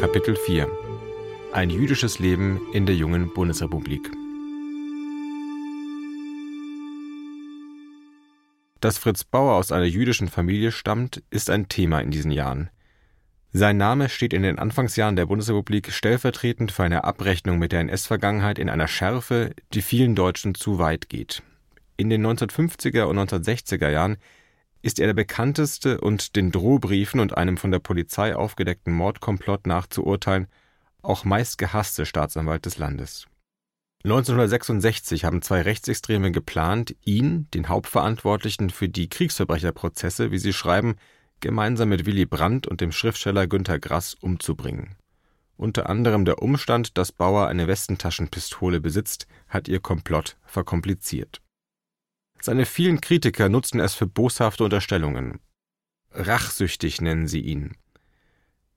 Kapitel 4 Ein jüdisches Leben in der jungen Bundesrepublik Dass Fritz Bauer aus einer jüdischen Familie stammt, ist ein Thema in diesen Jahren. Sein Name steht in den Anfangsjahren der Bundesrepublik stellvertretend für eine Abrechnung mit der NS-Vergangenheit in einer Schärfe, die vielen Deutschen zu weit geht. In den 1950er und 1960er Jahren ist er der bekannteste und den Drohbriefen und einem von der Polizei aufgedeckten Mordkomplott nachzuurteilen auch meistgehasste Staatsanwalt des Landes. 1966 haben zwei Rechtsextreme geplant, ihn, den Hauptverantwortlichen für die Kriegsverbrecherprozesse, wie sie schreiben, gemeinsam mit Willy Brandt und dem Schriftsteller Günter Grass umzubringen. Unter anderem der Umstand, dass Bauer eine Westentaschenpistole besitzt, hat ihr Komplott verkompliziert. Seine vielen Kritiker nutzten es für boshafte Unterstellungen. Rachsüchtig nennen sie ihn.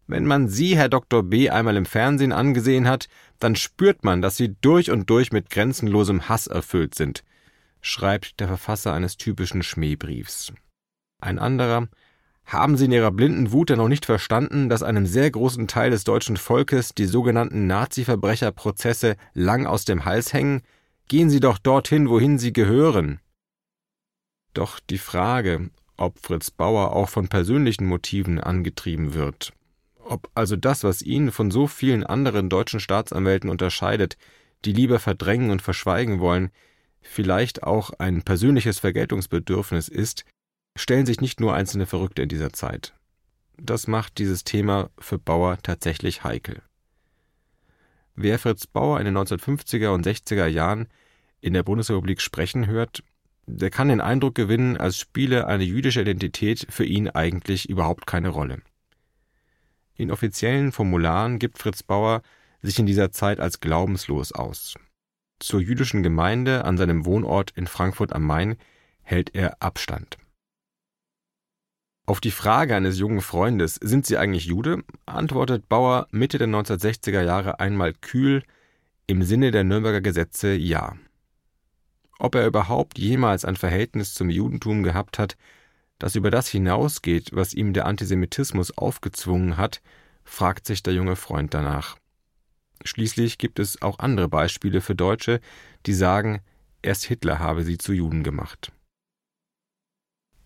Wenn man Sie, Herr Dr. B., einmal im Fernsehen angesehen hat, dann spürt man, dass Sie durch und durch mit grenzenlosem Hass erfüllt sind, schreibt der Verfasser eines typischen Schmähbriefs. Ein anderer haben Sie in Ihrer blinden Wut denn noch nicht verstanden, dass einem sehr großen Teil des deutschen Volkes die sogenannten Nazi-Verbrecherprozesse lang aus dem Hals hängen? Gehen Sie doch dorthin, wohin Sie gehören. Doch die Frage, ob Fritz Bauer auch von persönlichen Motiven angetrieben wird, ob also das, was ihn von so vielen anderen deutschen Staatsanwälten unterscheidet, die lieber verdrängen und verschweigen wollen, vielleicht auch ein persönliches Vergeltungsbedürfnis ist, stellen sich nicht nur einzelne Verrückte in dieser Zeit. Das macht dieses Thema für Bauer tatsächlich heikel. Wer Fritz Bauer in den 1950er und 60er Jahren in der Bundesrepublik sprechen hört, der kann den Eindruck gewinnen, als spiele eine jüdische Identität für ihn eigentlich überhaupt keine Rolle. In offiziellen Formularen gibt Fritz Bauer sich in dieser Zeit als glaubenslos aus. Zur jüdischen Gemeinde an seinem Wohnort in Frankfurt am Main hält er Abstand. Auf die Frage eines jungen Freundes, sind Sie eigentlich Jude, antwortet Bauer Mitte der 1960er Jahre einmal kühl, im Sinne der Nürnberger Gesetze ja. Ob er überhaupt jemals ein Verhältnis zum Judentum gehabt hat, das über das hinausgeht, was ihm der Antisemitismus aufgezwungen hat, fragt sich der junge Freund danach. Schließlich gibt es auch andere Beispiele für Deutsche, die sagen, erst Hitler habe sie zu Juden gemacht.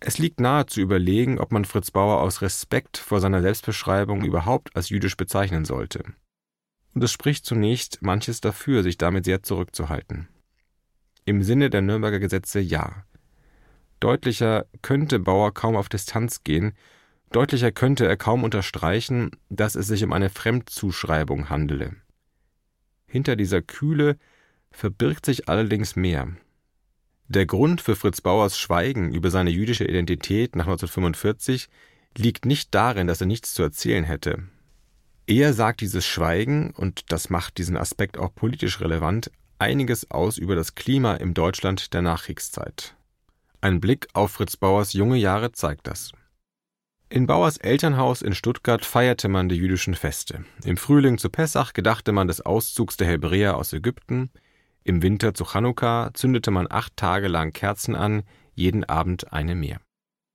Es liegt nahe zu überlegen, ob man Fritz Bauer aus Respekt vor seiner Selbstbeschreibung überhaupt als jüdisch bezeichnen sollte. Und es spricht zunächst manches dafür, sich damit sehr zurückzuhalten. Im Sinne der Nürnberger Gesetze ja. Deutlicher könnte Bauer kaum auf Distanz gehen, deutlicher könnte er kaum unterstreichen, dass es sich um eine Fremdzuschreibung handele. Hinter dieser Kühle verbirgt sich allerdings mehr. Der Grund für Fritz Bauers Schweigen über seine jüdische Identität nach 1945 liegt nicht darin, dass er nichts zu erzählen hätte. Eher sagt dieses Schweigen, und das macht diesen Aspekt auch politisch relevant, einiges aus über das Klima im Deutschland der Nachkriegszeit. Ein Blick auf Fritz Bauers junge Jahre zeigt das. In Bauers Elternhaus in Stuttgart feierte man die jüdischen Feste. Im Frühling zu Pessach gedachte man des Auszugs der Hebräer aus Ägypten, im Winter zu Chanukka zündete man acht Tage lang Kerzen an, jeden Abend eine mehr.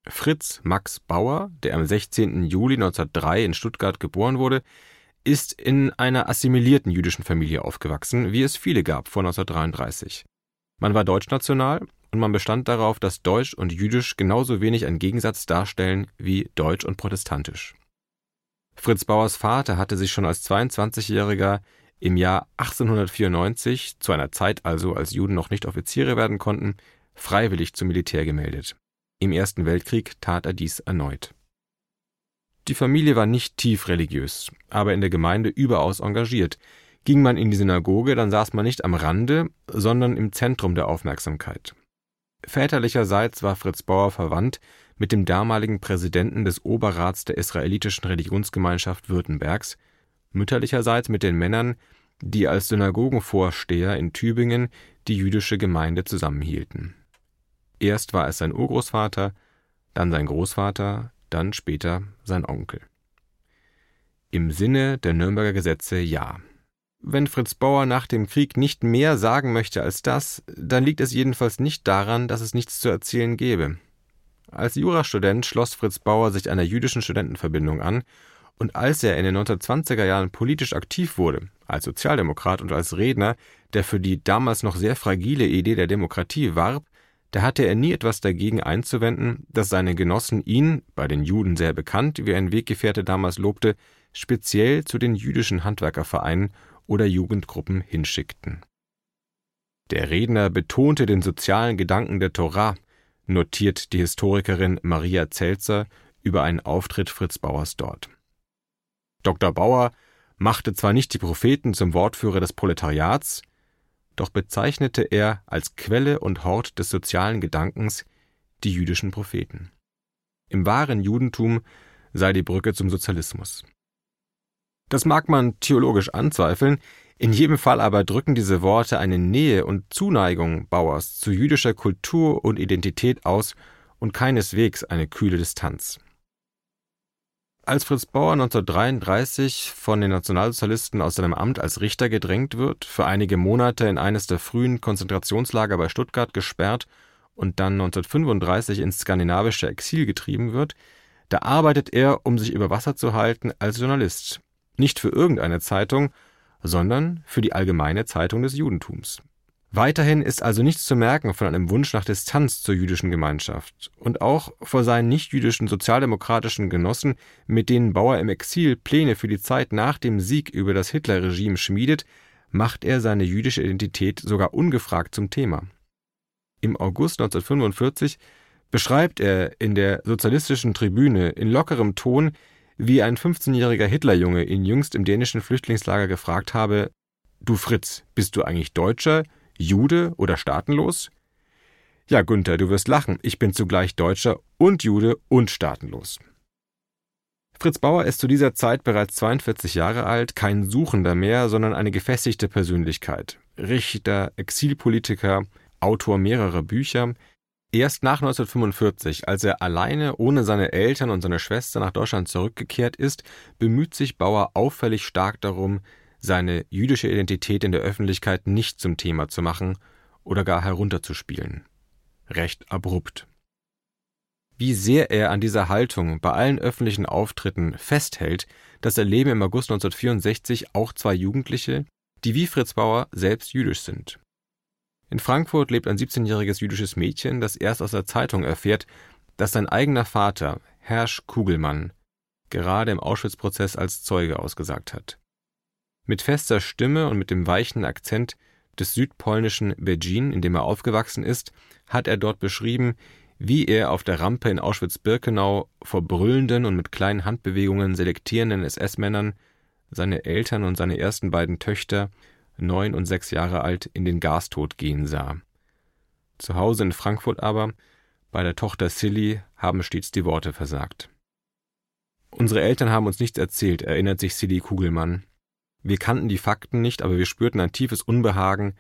Fritz Max Bauer, der am 16. Juli 1903 in Stuttgart geboren wurde, ist in einer assimilierten jüdischen Familie aufgewachsen, wie es viele gab vor 1933. Man war deutschnational und man bestand darauf, dass Deutsch und Jüdisch genauso wenig einen Gegensatz darstellen wie Deutsch und Protestantisch. Fritz Bauers Vater hatte sich schon als 22-Jähriger im Jahr 1894, zu einer Zeit also, als Juden noch nicht Offiziere werden konnten, freiwillig zum Militär gemeldet. Im Ersten Weltkrieg tat er dies erneut. Die Familie war nicht tief religiös, aber in der Gemeinde überaus engagiert. Ging man in die Synagoge, dann saß man nicht am Rande, sondern im Zentrum der Aufmerksamkeit. Väterlicherseits war Fritz Bauer verwandt mit dem damaligen Präsidenten des Oberrats der israelitischen Religionsgemeinschaft Württembergs, mütterlicherseits mit den Männern, die als Synagogenvorsteher in Tübingen die jüdische Gemeinde zusammenhielten. Erst war es sein Urgroßvater, dann sein Großvater, dann später sein Onkel. Im Sinne der Nürnberger Gesetze ja. Wenn Fritz Bauer nach dem Krieg nicht mehr sagen möchte als das, dann liegt es jedenfalls nicht daran, dass es nichts zu erzählen gäbe. Als Jurastudent schloss Fritz Bauer sich einer jüdischen Studentenverbindung an Und als er in den 1920er Jahren politisch aktiv wurde, als Sozialdemokrat und als Redner, der für die damals noch sehr fragile Idee der Demokratie warb, da hatte er nie etwas dagegen einzuwenden, dass seine Genossen ihn, bei den Juden sehr bekannt, wie ein Weggefährte damals lobte, speziell zu den jüdischen Handwerkervereinen oder Jugendgruppen hinschickten. Der Redner betonte den sozialen Gedanken der Torah, notiert die Historikerin Maria Zelzer über einen Auftritt Fritz Bauers dort. Dr. Bauer machte zwar nicht die Propheten zum Wortführer des Proletariats, doch bezeichnete er als Quelle und Hort des sozialen Gedankens die jüdischen Propheten. Im wahren Judentum sei die Brücke zum Sozialismus. Das mag man theologisch anzweifeln, in jedem Fall aber drücken diese Worte eine Nähe und Zuneigung Bauers zu jüdischer Kultur und Identität aus und keineswegs eine kühle Distanz. Als Fritz Bauer 1933 von den Nationalsozialisten aus seinem Amt als Richter gedrängt wird, für einige Monate in eines der frühen Konzentrationslager bei Stuttgart gesperrt und dann 1935 ins skandinavische Exil getrieben wird, da arbeitet er, um sich über Wasser zu halten, als Journalist. Nicht für irgendeine Zeitung, sondern für die Allgemeine Zeitung des Judentums. Weiterhin ist also nichts zu merken von einem Wunsch nach Distanz zur jüdischen Gemeinschaft und auch vor seinen nichtjüdischen sozialdemokratischen Genossen, mit denen Bauer im Exil Pläne für die Zeit nach dem Sieg über das Hitlerregime schmiedet, macht er seine jüdische Identität sogar ungefragt zum Thema. Im August 1945 beschreibt er in der sozialistischen Tribüne in lockerem Ton, wie ein 15-jähriger Hitlerjunge ihn jüngst im dänischen Flüchtlingslager gefragt habe: Du Fritz, bist du eigentlich Deutscher? Jude oder staatenlos? Ja, Günther, du wirst lachen, ich bin zugleich Deutscher und Jude und staatenlos. Fritz Bauer ist zu dieser Zeit bereits 42 Jahre alt, kein Suchender mehr, sondern eine gefestigte Persönlichkeit. Richter, Exilpolitiker, Autor mehrerer Bücher. Erst nach 1945, als er alleine ohne seine Eltern und seine Schwester nach Deutschland zurückgekehrt ist, bemüht sich Bauer auffällig stark darum, seine jüdische Identität in der Öffentlichkeit nicht zum Thema zu machen oder gar herunterzuspielen. Recht abrupt. Wie sehr er an dieser Haltung bei allen öffentlichen Auftritten festhält, das erleben im August 1964 auch zwei Jugendliche, die wie Fritz Bauer selbst jüdisch sind. In Frankfurt lebt ein 17-jähriges jüdisches Mädchen, das erst aus der Zeitung erfährt, dass sein eigener Vater, Hersch Kugelmann, gerade im Auschwitz-Prozess als Zeuge ausgesagt hat. Mit fester Stimme und mit dem weichen Akzent des südpolnischen Begin, in dem er aufgewachsen ist, hat er dort beschrieben, wie er auf der Rampe in Auschwitz-Birkenau vor brüllenden und mit kleinen Handbewegungen selektierenden SS-Männern seine Eltern und seine ersten beiden Töchter, neun und sechs Jahre alt, in den Gastod gehen sah. Zu Hause in Frankfurt aber, bei der Tochter Silly, haben stets die Worte versagt. Unsere Eltern haben uns nichts erzählt, erinnert sich Silly Kugelmann. Wir kannten die Fakten nicht, aber wir spürten ein tiefes Unbehagen,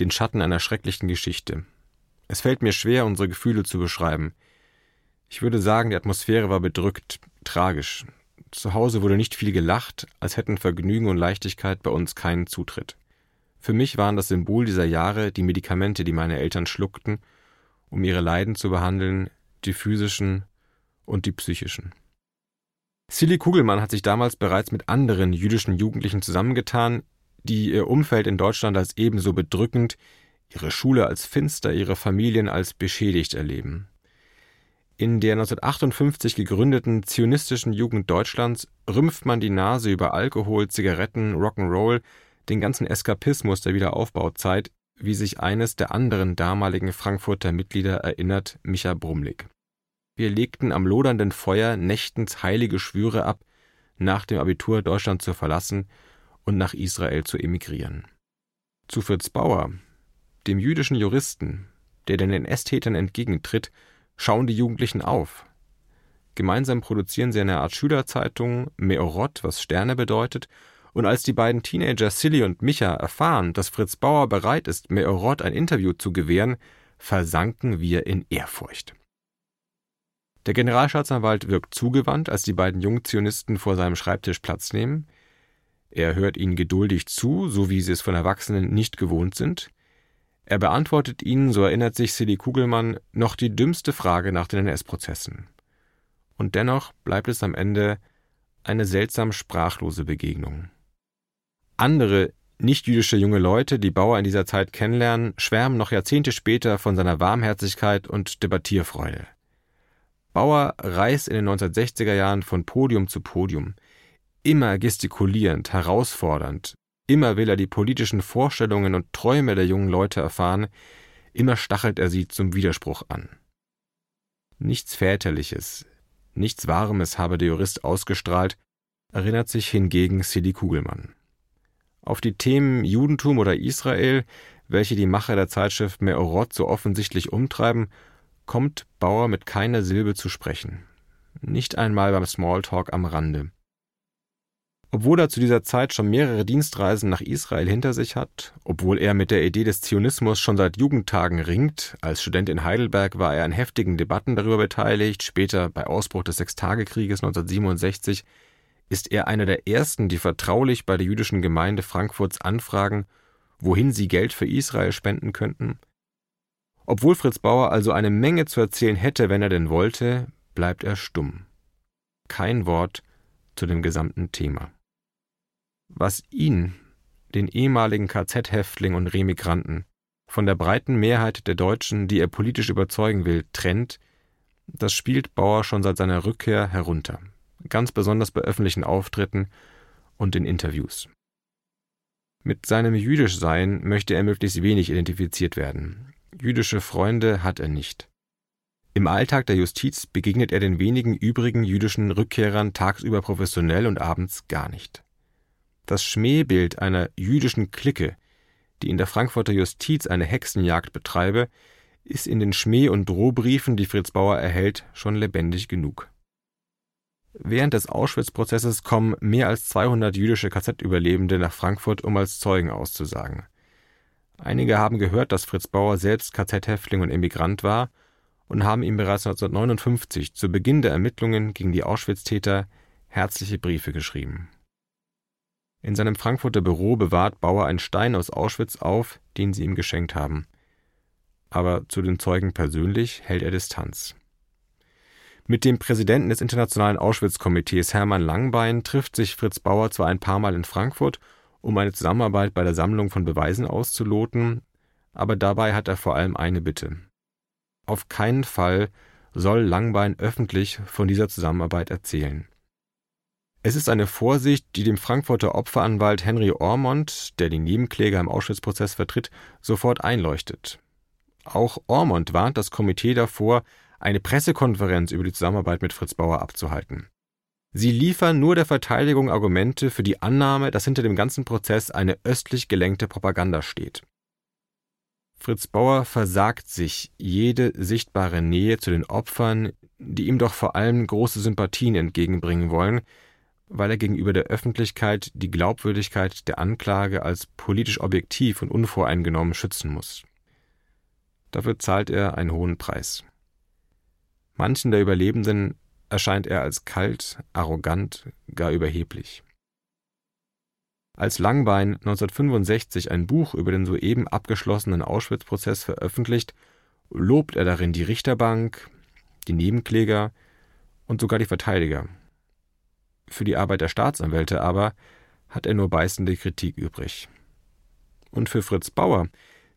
den Schatten einer schrecklichen Geschichte. Es fällt mir schwer, unsere Gefühle zu beschreiben. Ich würde sagen, die Atmosphäre war bedrückt, tragisch. Zu Hause wurde nicht viel gelacht, als hätten Vergnügen und Leichtigkeit bei uns keinen Zutritt. Für mich waren das Symbol dieser Jahre die Medikamente, die meine Eltern schluckten, um ihre Leiden zu behandeln, die physischen und die psychischen. Silly Kugelmann hat sich damals bereits mit anderen jüdischen Jugendlichen zusammengetan, die ihr Umfeld in Deutschland als ebenso bedrückend, ihre Schule als finster, ihre Familien als beschädigt erleben. In der 1958 gegründeten zionistischen Jugend Deutschlands rümpft man die Nase über Alkohol, Zigaretten, Rock'n'Roll, den ganzen Eskapismus der Wiederaufbauzeit, wie sich eines der anderen damaligen Frankfurter Mitglieder erinnert, Micha Brumlik. Wir legten am lodernden Feuer nächtens heilige Schwüre ab, nach dem Abitur Deutschland zu verlassen und nach Israel zu emigrieren. Zu Fritz Bauer, dem jüdischen Juristen, der den NS-Tätern entgegentritt, schauen die Jugendlichen auf. Gemeinsam produzieren sie eine Art Schülerzeitung, Meorot, was Sterne bedeutet, und als die beiden Teenager Silly und Micha erfahren, dass Fritz Bauer bereit ist, Meorot ein Interview zu gewähren, versanken wir in Ehrfurcht. Der Generalstaatsanwalt wirkt zugewandt, als die beiden Jungzionisten vor seinem Schreibtisch Platz nehmen. Er hört ihnen geduldig zu, so wie sie es von Erwachsenen nicht gewohnt sind. Er beantwortet ihnen, so erinnert sich Silly Kugelmann, noch die dümmste Frage nach den NS-Prozessen. Und dennoch bleibt es am Ende eine seltsam sprachlose Begegnung. Andere nicht-jüdische junge Leute, die Bauer in dieser Zeit kennenlernen, schwärmen noch Jahrzehnte später von seiner Warmherzigkeit und Debattierfreude. Bauer reist in den 1960er Jahren von Podium zu Podium, immer gestikulierend, herausfordernd, immer will er die politischen Vorstellungen und Träume der jungen Leute erfahren, immer stachelt er sie zum Widerspruch an. Nichts Väterliches, nichts Warmes habe der Jurist ausgestrahlt, erinnert sich hingegen Silly Kugelmann. Auf die Themen Judentum oder Israel, welche die Macher der Zeitschrift Meorot so offensichtlich umtreiben, kommt Bauer mit keiner Silbe zu sprechen. Nicht einmal beim Smalltalk am Rande. Obwohl er zu dieser Zeit schon mehrere Dienstreisen nach Israel hinter sich hat, obwohl er mit der Idee des Zionismus schon seit Jugendtagen ringt, als Student in Heidelberg war er an heftigen Debatten darüber beteiligt, später bei Ausbruch des Sechstagekrieges 1967 ist er einer der ersten, die vertraulich bei der jüdischen Gemeinde Frankfurts anfragen, wohin sie Geld für Israel spenden könnten. Obwohl Fritz Bauer also eine Menge zu erzählen hätte, wenn er denn wollte, bleibt er stumm. Kein Wort zu dem gesamten Thema. Was ihn, den ehemaligen KZ-Häftling und Remigranten, von der breiten Mehrheit der Deutschen, die er politisch überzeugen will, trennt, das spielt Bauer schon seit seiner Rückkehr herunter ganz besonders bei öffentlichen Auftritten und in Interviews. Mit seinem Jüdischsein möchte er möglichst wenig identifiziert werden. Jüdische Freunde hat er nicht. Im Alltag der Justiz begegnet er den wenigen übrigen jüdischen Rückkehrern tagsüber professionell und abends gar nicht. Das Schmähbild einer jüdischen Clique, die in der Frankfurter Justiz eine Hexenjagd betreibe, ist in den Schmäh- und Drohbriefen, die Fritz Bauer erhält, schon lebendig genug. Während des Auschwitz-Prozesses kommen mehr als 200 jüdische KZ-Überlebende nach Frankfurt, um als Zeugen auszusagen. Einige haben gehört, dass Fritz Bauer selbst KZ-Häftling und Emigrant war und haben ihm bereits 1959 zu Beginn der Ermittlungen gegen die Auschwitz-Täter herzliche Briefe geschrieben. In seinem Frankfurter Büro bewahrt Bauer einen Stein aus Auschwitz auf, den sie ihm geschenkt haben. Aber zu den Zeugen persönlich hält er Distanz. Mit dem Präsidenten des Internationalen Auschwitz-Komitees Hermann Langbein trifft sich Fritz Bauer zwar ein paar Mal in Frankfurt, um eine Zusammenarbeit bei der Sammlung von Beweisen auszuloten, aber dabei hat er vor allem eine Bitte. Auf keinen Fall soll Langbein öffentlich von dieser Zusammenarbeit erzählen. Es ist eine Vorsicht, die dem Frankfurter Opferanwalt Henry Ormond, der den Nebenkläger im Auschwitz-Prozess vertritt, sofort einleuchtet. Auch Ormond warnt das Komitee davor, eine Pressekonferenz über die Zusammenarbeit mit Fritz Bauer abzuhalten. Sie liefern nur der Verteidigung Argumente für die Annahme, dass hinter dem ganzen Prozess eine östlich gelenkte Propaganda steht. Fritz Bauer versagt sich jede sichtbare Nähe zu den Opfern, die ihm doch vor allem große Sympathien entgegenbringen wollen, weil er gegenüber der Öffentlichkeit die Glaubwürdigkeit der Anklage als politisch objektiv und unvoreingenommen schützen muss. Dafür zahlt er einen hohen Preis. Manchen der Überlebenden erscheint er als kalt, arrogant, gar überheblich. Als Langbein 1965 ein Buch über den soeben abgeschlossenen Auschwitz-Prozess veröffentlicht, lobt er darin die Richterbank, die Nebenkläger und sogar die Verteidiger. Für die Arbeit der Staatsanwälte aber hat er nur beißende Kritik übrig. Und für Fritz Bauer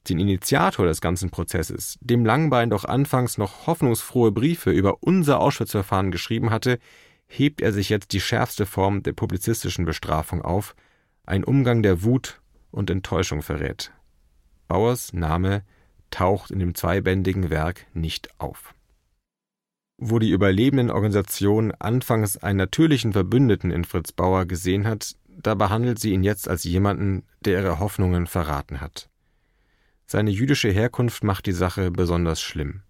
den Initiator des ganzen Prozesses, dem Langbein doch anfangs noch hoffnungsfrohe Briefe über unser Auschwitz-Verfahren geschrieben hatte, hebt er sich jetzt die schärfste Form der publizistischen Bestrafung auf, ein Umgang der Wut und Enttäuschung verrät. Bauers Name taucht in dem zweibändigen Werk nicht auf. Wo die überlebenden Organisation anfangs einen natürlichen Verbündeten in Fritz Bauer gesehen hat, da behandelt sie ihn jetzt als jemanden, der ihre Hoffnungen verraten hat. Seine jüdische Herkunft macht die Sache besonders schlimm.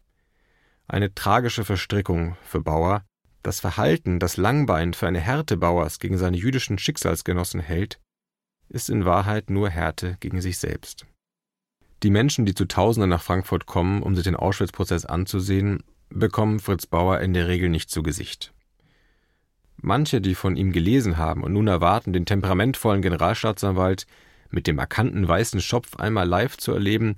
Eine tragische Verstrickung für Bauer, das Verhalten, das Langbein für eine Härte Bauers gegen seine jüdischen Schicksalsgenossen hält, ist in Wahrheit nur Härte gegen sich selbst. Die Menschen, die zu Tausenden nach Frankfurt kommen, um sich den Auschwitz-Prozess anzusehen, bekommen Fritz Bauer in der Regel nicht zu Gesicht. Manche, die von ihm gelesen haben und nun erwarten, den temperamentvollen Generalstaatsanwalt mit dem markanten weißen Schopf einmal live zu erleben,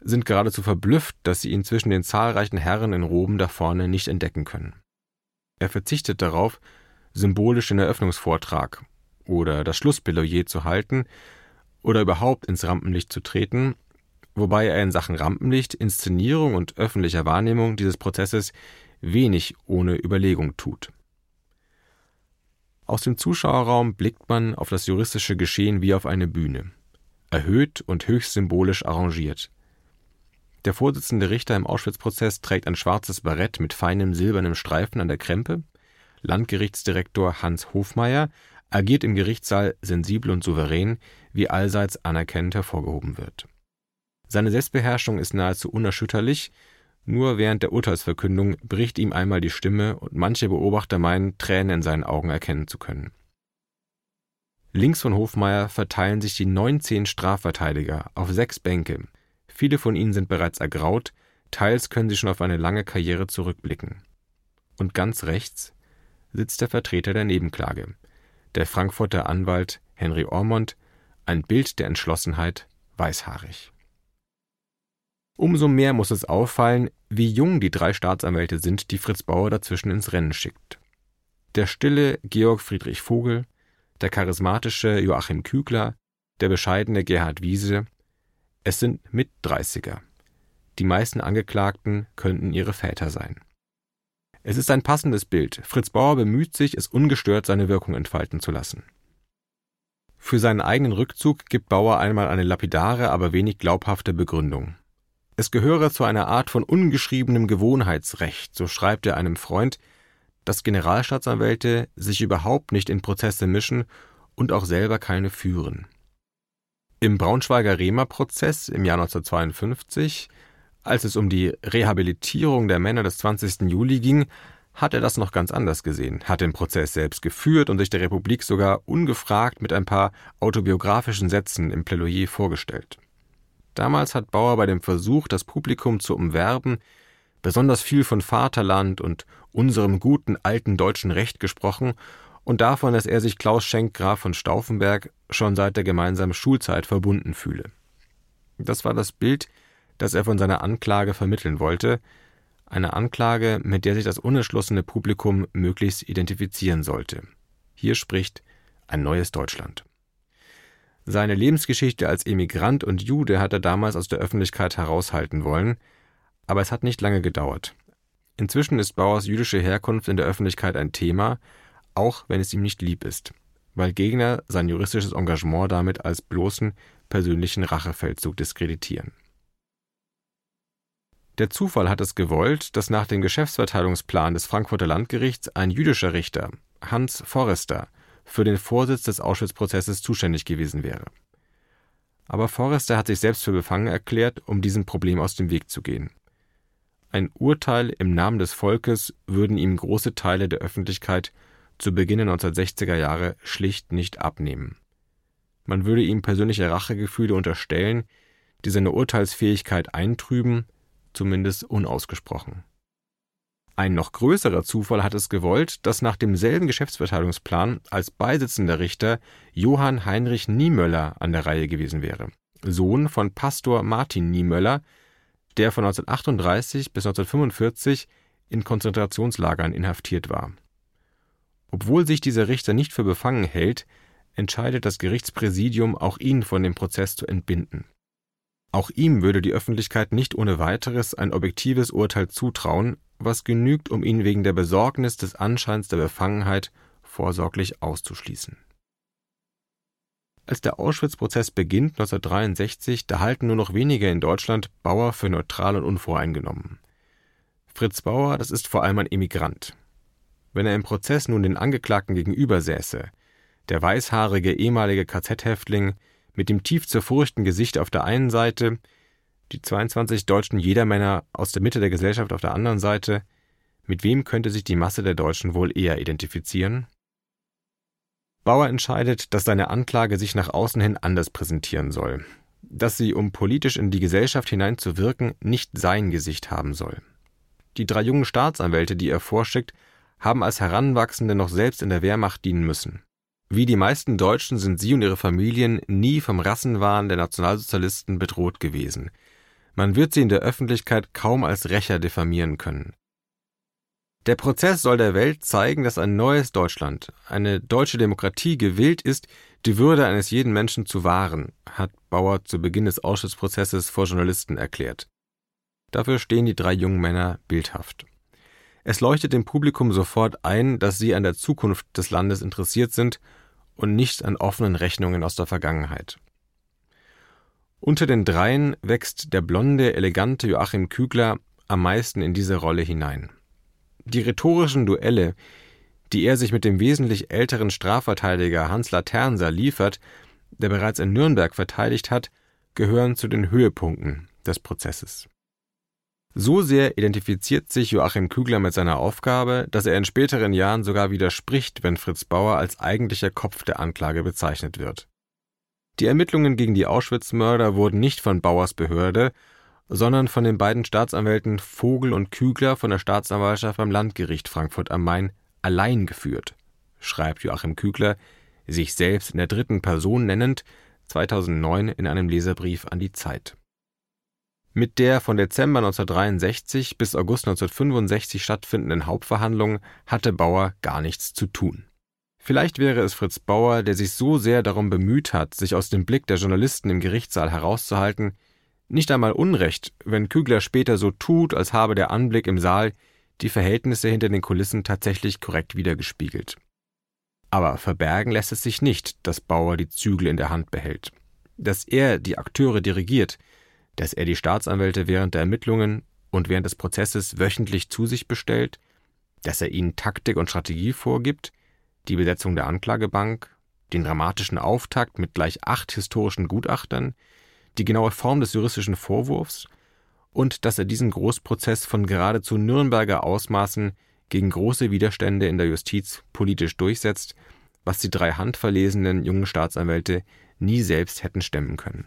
sind geradezu verblüfft, dass sie ihn zwischen den zahlreichen Herren in Roben da vorne nicht entdecken können. Er verzichtet darauf, symbolisch den Eröffnungsvortrag oder das Schlussplädoyer zu halten oder überhaupt ins Rampenlicht zu treten, wobei er in Sachen Rampenlicht, Inszenierung und öffentlicher Wahrnehmung dieses Prozesses wenig ohne Überlegung tut. Aus dem Zuschauerraum blickt man auf das juristische Geschehen wie auf eine Bühne, erhöht und höchst symbolisch arrangiert. Der Vorsitzende Richter im Auschwitz-Prozess trägt ein schwarzes Barett mit feinem silbernem Streifen an der Krempe. Landgerichtsdirektor Hans Hofmeier agiert im Gerichtssaal sensibel und souverän, wie allseits anerkennend hervorgehoben wird. Seine Selbstbeherrschung ist nahezu unerschütterlich, nur während der Urteilsverkündung bricht ihm einmal die Stimme und manche Beobachter meinen, Tränen in seinen Augen erkennen zu können. Links von Hofmeier verteilen sich die 19 Strafverteidiger auf sechs Bänke. Viele von ihnen sind bereits ergraut, teils können sie schon auf eine lange Karriere zurückblicken. Und ganz rechts sitzt der Vertreter der Nebenklage, der Frankfurter Anwalt Henry Ormond, ein Bild der Entschlossenheit, weißhaarig. Umso mehr muss es auffallen, wie jung die drei Staatsanwälte sind, die Fritz Bauer dazwischen ins Rennen schickt. Der stille Georg Friedrich Vogel, der charismatische Joachim Kügler, der bescheidene Gerhard Wiese, es sind Mitdreißiger. Die meisten Angeklagten könnten ihre Väter sein. Es ist ein passendes Bild. Fritz Bauer bemüht sich, es ungestört seine Wirkung entfalten zu lassen. Für seinen eigenen Rückzug gibt Bauer einmal eine lapidare, aber wenig glaubhafte Begründung. Es gehöre zu einer Art von ungeschriebenem Gewohnheitsrecht, so schreibt er einem Freund, dass Generalstaatsanwälte sich überhaupt nicht in Prozesse mischen und auch selber keine führen. Im Braunschweiger Rema-Prozess im Jahr 1952, als es um die Rehabilitierung der Männer des 20. Juli ging, hat er das noch ganz anders gesehen, hat den Prozess selbst geführt und sich der Republik sogar ungefragt mit ein paar autobiografischen Sätzen im Plädoyer vorgestellt. Damals hat Bauer bei dem Versuch, das Publikum zu umwerben, besonders viel von Vaterland und unserem guten alten deutschen Recht gesprochen und davon, dass er sich Klaus Schenk Graf von Stauffenberg schon seit der gemeinsamen Schulzeit verbunden fühle. Das war das Bild, das er von seiner Anklage vermitteln wollte, eine Anklage, mit der sich das unentschlossene Publikum möglichst identifizieren sollte. Hier spricht ein neues Deutschland. Seine Lebensgeschichte als Emigrant und Jude hat er damals aus der Öffentlichkeit heraushalten wollen, aber es hat nicht lange gedauert. Inzwischen ist Bauers jüdische Herkunft in der Öffentlichkeit ein Thema, auch wenn es ihm nicht lieb ist, weil Gegner sein juristisches Engagement damit als bloßen persönlichen Rachefeldzug diskreditieren. Der Zufall hat es gewollt, dass nach dem Geschäftsverteilungsplan des Frankfurter Landgerichts ein jüdischer Richter, Hans Forrester, für den Vorsitz des Auschwitz-Prozesses zuständig gewesen wäre. Aber Forrester hat sich selbst für befangen erklärt, um diesem Problem aus dem Weg zu gehen. Ein Urteil im Namen des Volkes würden ihm große Teile der Öffentlichkeit zu Beginn der 1960er Jahre schlicht nicht abnehmen. Man würde ihm persönliche Rachegefühle unterstellen, die seine Urteilsfähigkeit eintrüben, zumindest unausgesprochen. Ein noch größerer Zufall hat es gewollt, dass nach demselben Geschäftsverteilungsplan als beisitzender Richter Johann Heinrich Niemöller an der Reihe gewesen wäre, Sohn von Pastor Martin Niemöller, der von 1938 bis 1945 in Konzentrationslagern inhaftiert war. Obwohl sich dieser Richter nicht für befangen hält, entscheidet das Gerichtspräsidium auch ihn von dem Prozess zu entbinden. Auch ihm würde die Öffentlichkeit nicht ohne weiteres ein objektives Urteil zutrauen, was genügt, um ihn wegen der Besorgnis des Anscheins der Befangenheit vorsorglich auszuschließen. Als der Auschwitz-Prozess beginnt 1963, da halten nur noch wenige in Deutschland Bauer für neutral und unvoreingenommen. Fritz Bauer, das ist vor allem ein Emigrant. Wenn er im Prozess nun den Angeklagten gegenüber säße, der weißhaarige ehemalige KZ-Häftling mit dem tief zerfurchten Gesicht auf der einen Seite, die 22 deutschen Jedermänner aus der Mitte der Gesellschaft auf der anderen Seite, mit wem könnte sich die Masse der Deutschen wohl eher identifizieren? Bauer entscheidet, dass seine Anklage sich nach außen hin anders präsentieren soll, dass sie, um politisch in die Gesellschaft hineinzuwirken, nicht sein Gesicht haben soll. Die drei jungen Staatsanwälte, die er vorschickt, haben als Heranwachsende noch selbst in der Wehrmacht dienen müssen. Wie die meisten Deutschen sind sie und ihre Familien nie vom Rassenwahn der Nationalsozialisten bedroht gewesen. Man wird sie in der Öffentlichkeit kaum als Rächer diffamieren können. Der Prozess soll der Welt zeigen, dass ein neues Deutschland, eine deutsche Demokratie gewillt ist, die Würde eines jeden Menschen zu wahren, hat Bauer zu Beginn des Ausschussprozesses vor Journalisten erklärt. Dafür stehen die drei jungen Männer bildhaft. Es leuchtet dem Publikum sofort ein, dass sie an der Zukunft des Landes interessiert sind und nicht an offenen Rechnungen aus der Vergangenheit. Unter den dreien wächst der blonde, elegante Joachim Kügler am meisten in diese Rolle hinein. Die rhetorischen Duelle, die er sich mit dem wesentlich älteren Strafverteidiger Hans Laternser liefert, der bereits in Nürnberg verteidigt hat, gehören zu den Höhepunkten des Prozesses. So sehr identifiziert sich Joachim Kügler mit seiner Aufgabe, dass er in späteren Jahren sogar widerspricht, wenn Fritz Bauer als eigentlicher Kopf der Anklage bezeichnet wird. Die Ermittlungen gegen die Auschwitz-Mörder wurden nicht von Bauers Behörde, sondern von den beiden Staatsanwälten Vogel und Kügler von der Staatsanwaltschaft beim Landgericht Frankfurt am Main allein geführt, schreibt Joachim Kügler, sich selbst in der dritten Person nennend, 2009 in einem Leserbrief an die Zeit. Mit der von Dezember 1963 bis August 1965 stattfindenden Hauptverhandlung hatte Bauer gar nichts zu tun. Vielleicht wäre es Fritz Bauer, der sich so sehr darum bemüht hat, sich aus dem Blick der Journalisten im Gerichtssaal herauszuhalten, nicht einmal Unrecht, wenn Kügler später so tut, als habe der Anblick im Saal die Verhältnisse hinter den Kulissen tatsächlich korrekt wiedergespiegelt. Aber verbergen lässt es sich nicht, dass Bauer die Zügel in der Hand behält. Dass er die Akteure dirigiert, dass er die Staatsanwälte während der Ermittlungen und während des Prozesses wöchentlich zu sich bestellt, dass er ihnen Taktik und Strategie vorgibt, die Besetzung der Anklagebank, den dramatischen Auftakt mit gleich acht historischen Gutachtern, die genaue Form des juristischen Vorwurfs und dass er diesen Großprozess von geradezu Nürnberger Ausmaßen gegen große Widerstände in der Justiz politisch durchsetzt, was die drei handverlesenen jungen Staatsanwälte nie selbst hätten stemmen können.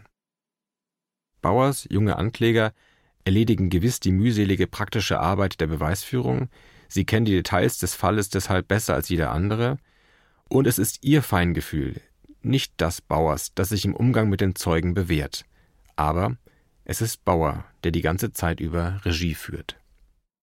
Bauers junge Ankläger erledigen gewiss die mühselige praktische Arbeit der Beweisführung, sie kennen die Details des Falles deshalb besser als jeder andere, und es ist ihr Feingefühl, nicht das Bauers, das sich im Umgang mit den Zeugen bewährt. Aber es ist Bauer, der die ganze Zeit über Regie führt